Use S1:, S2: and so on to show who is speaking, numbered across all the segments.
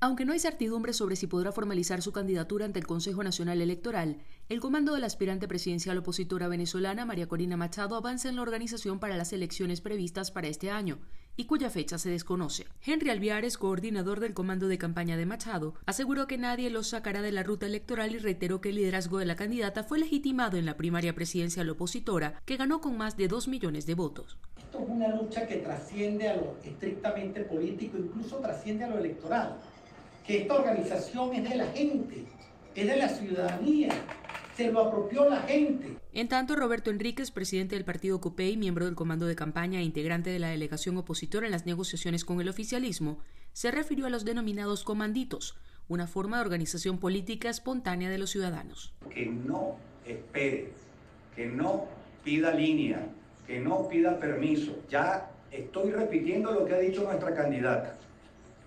S1: Aunque no hay certidumbre sobre si podrá formalizar su candidatura ante el Consejo Nacional Electoral, el comando de la aspirante presidencial opositora venezolana María Corina Machado avanza en la organización para las elecciones previstas para este año y cuya fecha se desconoce. Henry Alviares, coordinador del comando de campaña de Machado, aseguró que nadie los sacará de la ruta electoral y reiteró que el liderazgo de la candidata fue legitimado en la primaria presidencial opositora, que ganó con más de dos millones de votos.
S2: Esto es una lucha que trasciende a lo estrictamente político, incluso trasciende a lo electoral que esta organización es de la gente, es de la ciudadanía, se lo apropió la gente.
S1: En tanto, Roberto Enríquez, presidente del partido COPEI, miembro del comando de campaña e integrante de la delegación opositora en las negociaciones con el oficialismo, se refirió a los denominados comanditos, una forma de organización política espontánea de los ciudadanos.
S3: Que no espere, que no pida línea, que no pida permiso. Ya estoy repitiendo lo que ha dicho nuestra candidata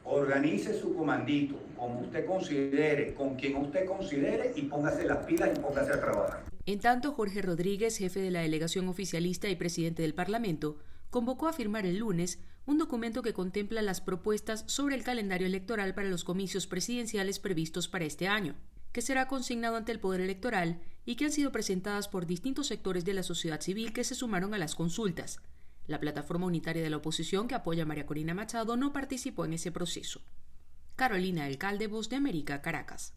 S3: organice su comandito como usted considere, con quien usted considere y póngase las pilas y póngase a trabajar.
S1: En tanto, Jorge Rodríguez, jefe de la delegación oficialista y presidente del Parlamento, convocó a firmar el lunes un documento que contempla las propuestas sobre el calendario electoral para los comicios presidenciales previstos para este año, que será consignado ante el Poder Electoral y que han sido presentadas por distintos sectores de la sociedad civil que se sumaron a las consultas, la plataforma unitaria de la oposición que apoya a María Corina Machado no participó en ese proceso. Carolina Alcalde, Voz de América, Caracas.